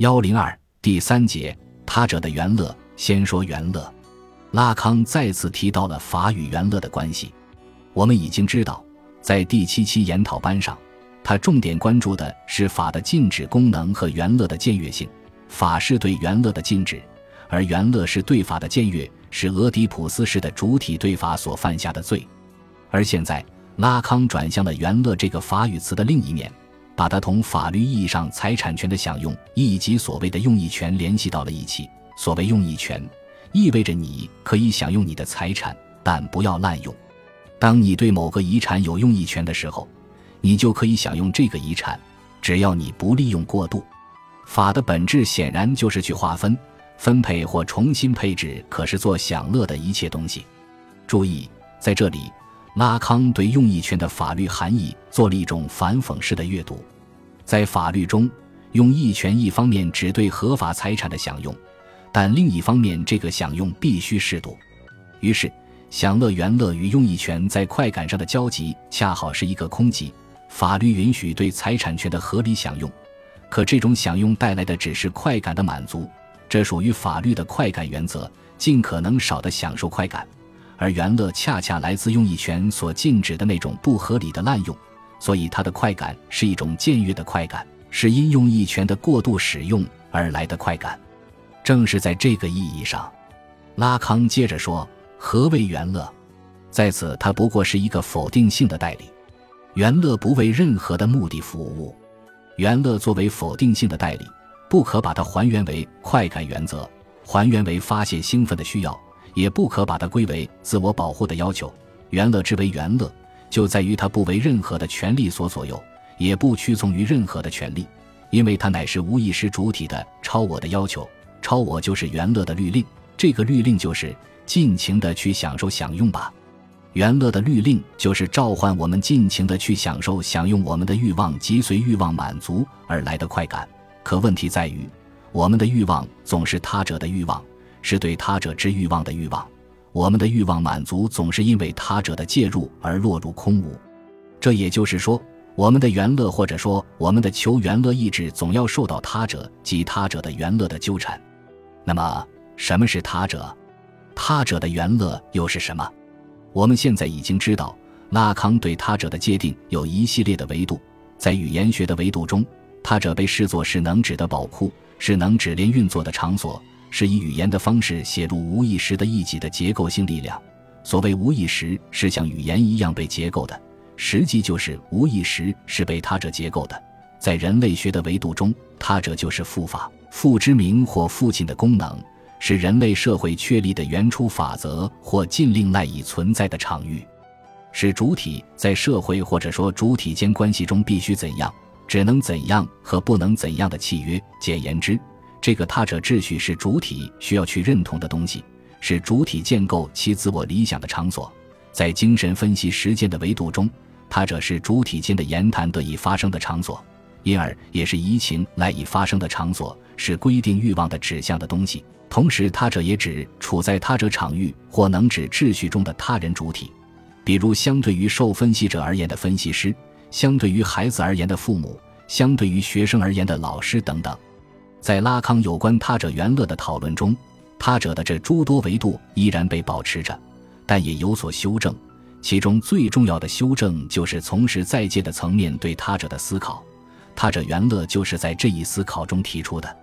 幺零二第三节，他者的元乐。先说元乐，拉康再次提到了法与元乐的关系。我们已经知道，在第七期研讨班上，他重点关注的是法的禁止功能和元乐的僭越性。法是对元乐的禁止，而元乐是对法的僭越，是俄狄浦斯式的主体对法所犯下的罪。而现在，拉康转向了元乐这个法语词的另一面。把它同法律意义上财产权的享用以及所谓的用益权联系到了一起。所谓用益权，意味着你可以享用你的财产，但不要滥用。当你对某个遗产有用益权的时候，你就可以享用这个遗产，只要你不利用过度。法的本质显然就是去划分、分配或重新配置可是做享乐的一切东西。注意，在这里。拉康对用益权的法律含义做了一种反讽式的阅读，在法律中，用益权一方面只对合法财产的享用，但另一方面这个享用必须适度。于是，享乐元乐与用益权在快感上的交集恰好是一个空集。法律允许对财产权的合理享用，可这种享用带来的只是快感的满足，这属于法律的快感原则，尽可能少的享受快感。而元乐恰恰来自用益权所禁止的那种不合理的滥用，所以它的快感是一种僭越的快感，是因用益权的过度使用而来的快感。正是在这个意义上，拉康接着说：“何为元乐？在此，它不过是一个否定性的代理。元乐不为任何的目的服务。元乐作为否定性的代理，不可把它还原为快感原则，还原为发泄兴奋的需要。”也不可把它归为自我保护的要求。元乐之为元乐，就在于它不为任何的权利所左右，也不屈从于任何的权利，因为它乃是无意识主体的超我的要求。超我就是元乐的律令，这个律令就是尽情的去享受享用吧。元乐的律令就是召唤我们尽情的去享受享用我们的欲望及随欲望满足而来的快感。可问题在于，我们的欲望总是他者的欲望。是对他者之欲望的欲望，我们的欲望满足总是因为他者的介入而落入空无。这也就是说，我们的原乐或者说我们的求原乐意志总要受到他者及他者的原乐的纠缠。那么，什么是他者？他者的原乐又是什么？我们现在已经知道，拉康对他者的界定有一系列的维度。在语言学的维度中，他者被视作是能指的宝库，是能指连运作的场所。是以语言的方式写入无意识的意己的结构性力量。所谓无意识是像语言一样被结构的，实际就是无意识是被他者结构的。在人类学的维度中，他者就是父法、父之名或父亲的功能，是人类社会确立的原初法则或禁令赖以存在的场域，是主体在社会或者说主体间关系中必须怎样、只能怎样和不能怎样的契约。简言之。这个他者秩序是主体需要去认同的东西，是主体建构其自我理想的场所。在精神分析实践的维度中，他者是主体间的言谈得以发生的场所，因而也是移情赖以发生的场所，是规定欲望的指向的东西。同时，他者也指处在他者场域或能指秩序中的他人主体，比如相对于受分析者而言的分析师，相对于孩子而言的父母，相对于学生而言的老师等等。在拉康有关他者原乐的讨论中，他者的这诸多维度依然被保持着，但也有所修正。其中最重要的修正就是从事在界的层面对他者的思考。他者原乐就是在这一思考中提出的。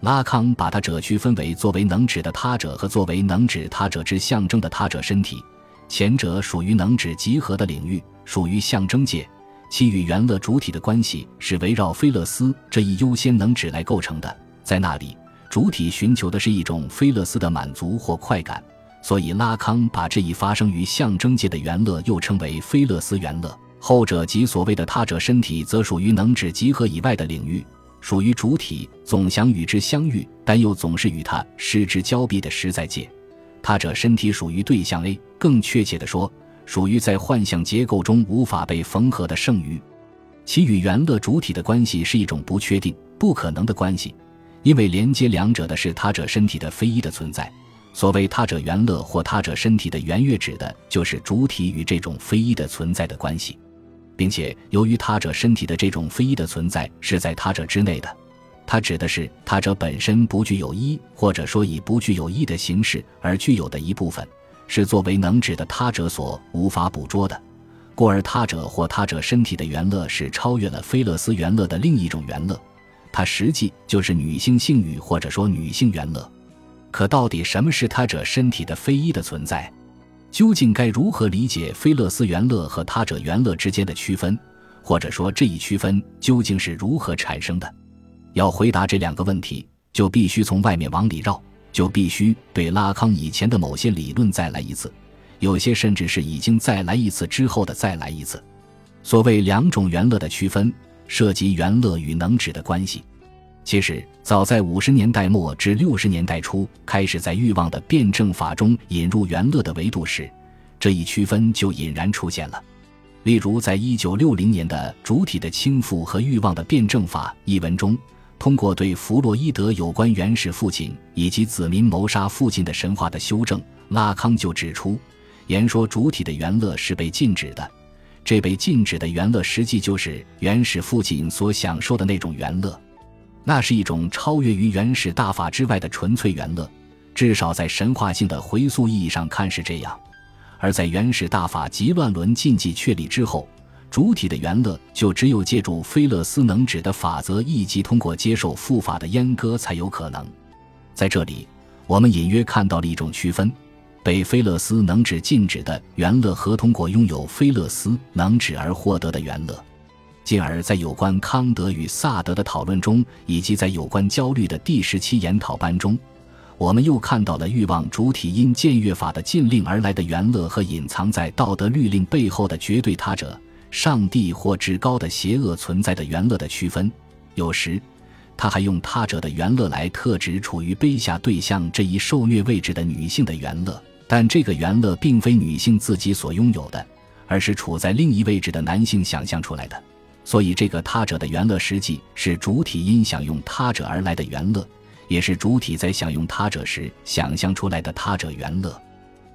拉康把他者区分为作为能指的他者和作为能指他者之象征的他者身体，前者属于能指集合的领域，属于象征界。其与元乐主体的关系是围绕菲勒斯这一优先能指来构成的，在那里，主体寻求的是一种菲勒斯的满足或快感，所以拉康把这一发生于象征界的元乐又称为菲勒斯元乐。后者即所谓的他者身体，则属于能指集合以外的领域，属于主体总想与之相遇，但又总是与他失之交臂的实在界。他者身体属于对象 A，更确切地说。属于在幻象结构中无法被缝合的剩余，其与元乐主体的关系是一种不确定、不可能的关系，因为连接两者的是他者身体的非一的存在。所谓他者元乐或他者身体的元乐，指的就是主体与这种非一的存在的关系，并且由于他者身体的这种非一的存在是在他者之内的，它指的是他者本身不具有一，或者说以不具有一的形式而具有的一部分，是作为能指的他者所无法捕捉的。故而他者或他者身体的原乐是超越了菲勒斯原乐的另一种原乐，它实际就是女性性欲或者说女性原乐。可到底什么是他者身体的非一的存在？究竟该如何理解菲勒斯原乐和他者原乐之间的区分？或者说这一区分究竟是如何产生的？要回答这两个问题，就必须从外面往里绕，就必须对拉康以前的某些理论再来一次。有些甚至是已经再来一次之后的再来一次。所谓两种原乐的区分，涉及原乐与能指的关系。其实早在五十年代末至六十年代初，开始在欲望的辩证法中引入原乐的维度时，这一区分就隐然出现了。例如，在一九六零年的《主体的倾覆和欲望的辩证法》一文中，通过对弗洛伊德有关原始父亲以及子民谋杀父亲的神话的修正，拉康就指出。言说主体的原乐是被禁止的，这被禁止的原乐实际就是原始父亲所享受的那种原乐，那是一种超越于原始大法之外的纯粹原乐，至少在神话性的回溯意义上看是这样。而在原始大法及乱伦禁忌确立之后，主体的原乐就只有借助菲勒斯能指的法则，以及通过接受复法的阉割才有可能。在这里，我们隐约看到了一种区分。被菲勒斯能指禁止的原乐和通过拥有菲勒斯能指而获得的原乐，进而，在有关康德与萨德的讨论中，以及在有关焦虑的第十期研讨班中，我们又看到了欲望主体因僭越法的禁令而来的原乐和隐藏在道德律令背后的绝对他者——上帝或至高的邪恶存在的原乐的区分。有时，他还用他者的原乐来特指处于卑下对象这一受虐位置的女性的原乐。但这个原乐并非女性自己所拥有的，而是处在另一位置的男性想象出来的。所以，这个他者的原乐实际是主体因享用他者而来的原乐，也是主体在享用他者时想象出来的他者原乐。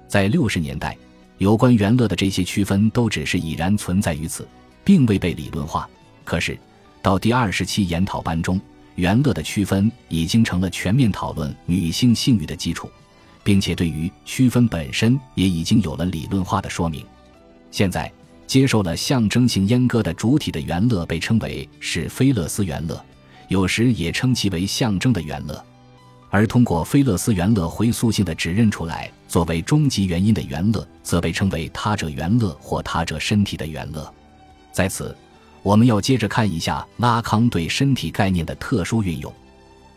在六十年代，有关元乐的这些区分都只是已然存在于此，并未被理论化。可是，到第二十期研讨班中，元乐的区分已经成了全面讨论女性性欲的基础。并且对于区分本身也已经有了理论化的说明。现在接受了象征性阉割的主体的元乐被称为是菲勒斯元乐，有时也称其为象征的元乐。而通过菲勒斯原乐回溯性的指认出来作为终极原因的原乐，则被称为他者原乐或他者身体的原乐。在此，我们要接着看一下拉康对身体概念的特殊运用，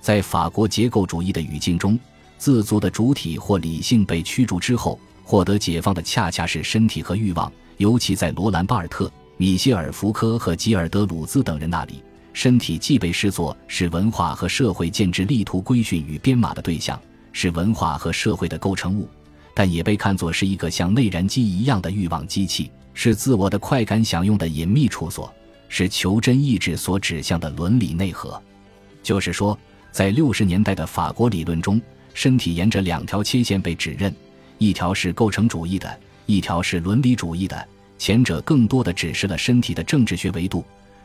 在法国结构主义的语境中。自足的主体或理性被驱逐之后，获得解放的恰恰是身体和欲望。尤其在罗兰·巴尔特、米歇尔·福柯和吉尔德·鲁兹等人那里，身体既被视作是文化和社会建制力图规训与编码的对象，是文化和社会的构成物，但也被看作是一个像内燃机一样的欲望机器，是自我的快感享用的隐秘处所，是求真意志所指向的伦理内核。就是说，在六十年代的法国理论中。身体沿着两条切线被指认，一条是构成主义的，一条是伦理主义的。前者更多的指示了身体的政治学维度，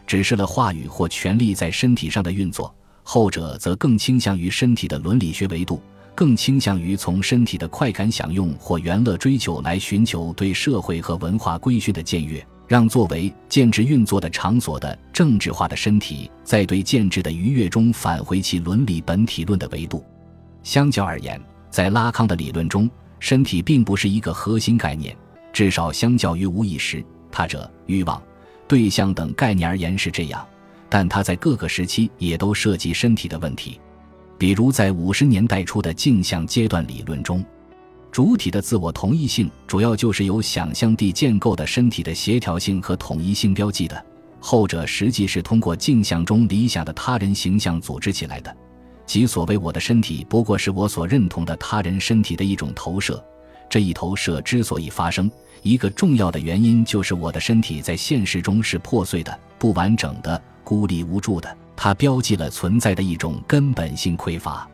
指示了话语或权力在身体上的运作；后者则更倾向于身体的伦理学维度，更倾向于从身体的快感享用或原乐追求来寻求对社会和文化规训的僭越，让作为建制运作的场所的政治化的身体，在对建制的愉悦中返回其伦理本体论的维度。相较而言，在拉康的理论中，身体并不是一个核心概念，至少相较于无意识、他者、欲望、对象等概念而言是这样。但它在各个时期也都涉及身体的问题，比如在五十年代初的镜像阶段理论中，主体的自我同一性主要就是由想象地建构的身体的协调性和统一性标记的，后者实际是通过镜像中理想的他人形象组织起来的。即所谓我的身体，不过是我所认同的他人身体的一种投射。这一投射之所以发生，一个重要的原因就是我的身体在现实中是破碎的、不完整的、孤立无助的。它标记了存在的一种根本性匮乏。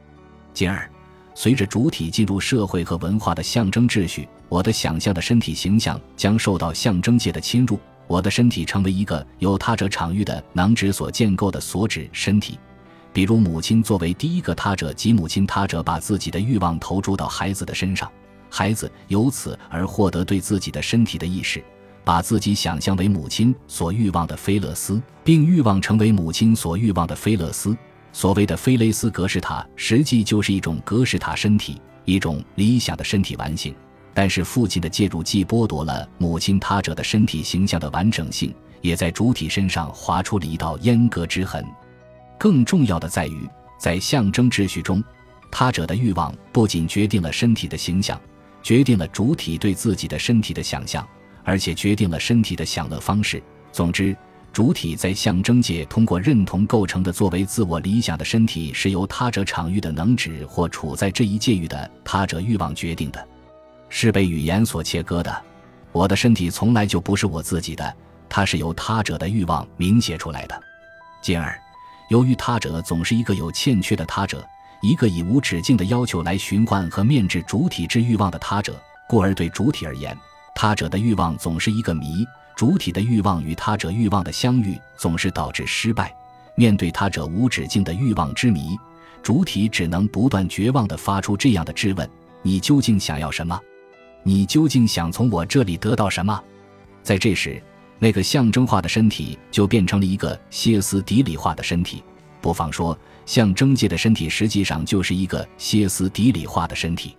进而，随着主体进入社会和文化的象征秩序，我的想象的身体形象将受到象征界的侵入，我的身体成为一个由他者场域的囊指所建构的所指身体。比如母亲作为第一个他者及母亲他者把自己的欲望投注到孩子的身上，孩子由此而获得对自己的身体的意识，把自己想象为母亲所欲望的菲勒斯，并欲望成为母亲所欲望的菲勒斯。所谓的菲雷斯格式塔，实际就是一种格式塔身体，一种理想的身体完形。但是父亲的介入既剥夺了母亲他者的身体形象的完整性，也在主体身上划出了一道阉割之痕。更重要的在于，在象征秩序中，他者的欲望不仅决定了身体的形象，决定了主体对自己的身体的想象，而且决定了身体的享乐方式。总之。主体在象征界通过认同构成的作为自我理想的身体，是由他者场域的能指或处在这一界域的他者欲望决定的，是被语言所切割的。我的身体从来就不是我自己的，它是由他者的欲望明写出来的。进而，由于他者总是一个有欠缺的他者，一个以无止境的要求来循环和面制主体之欲望的他者，故而对主体而言，他者的欲望总是一个谜。主体的欲望与他者欲望的相遇，总是导致失败。面对他者无止境的欲望之谜，主体只能不断绝望地发出这样的质问：你究竟想要什么？你究竟想从我这里得到什么？在这时，那个象征化的身体就变成了一个歇斯底里化的身体。不妨说，象征界的身体实际上就是一个歇斯底里化的身体。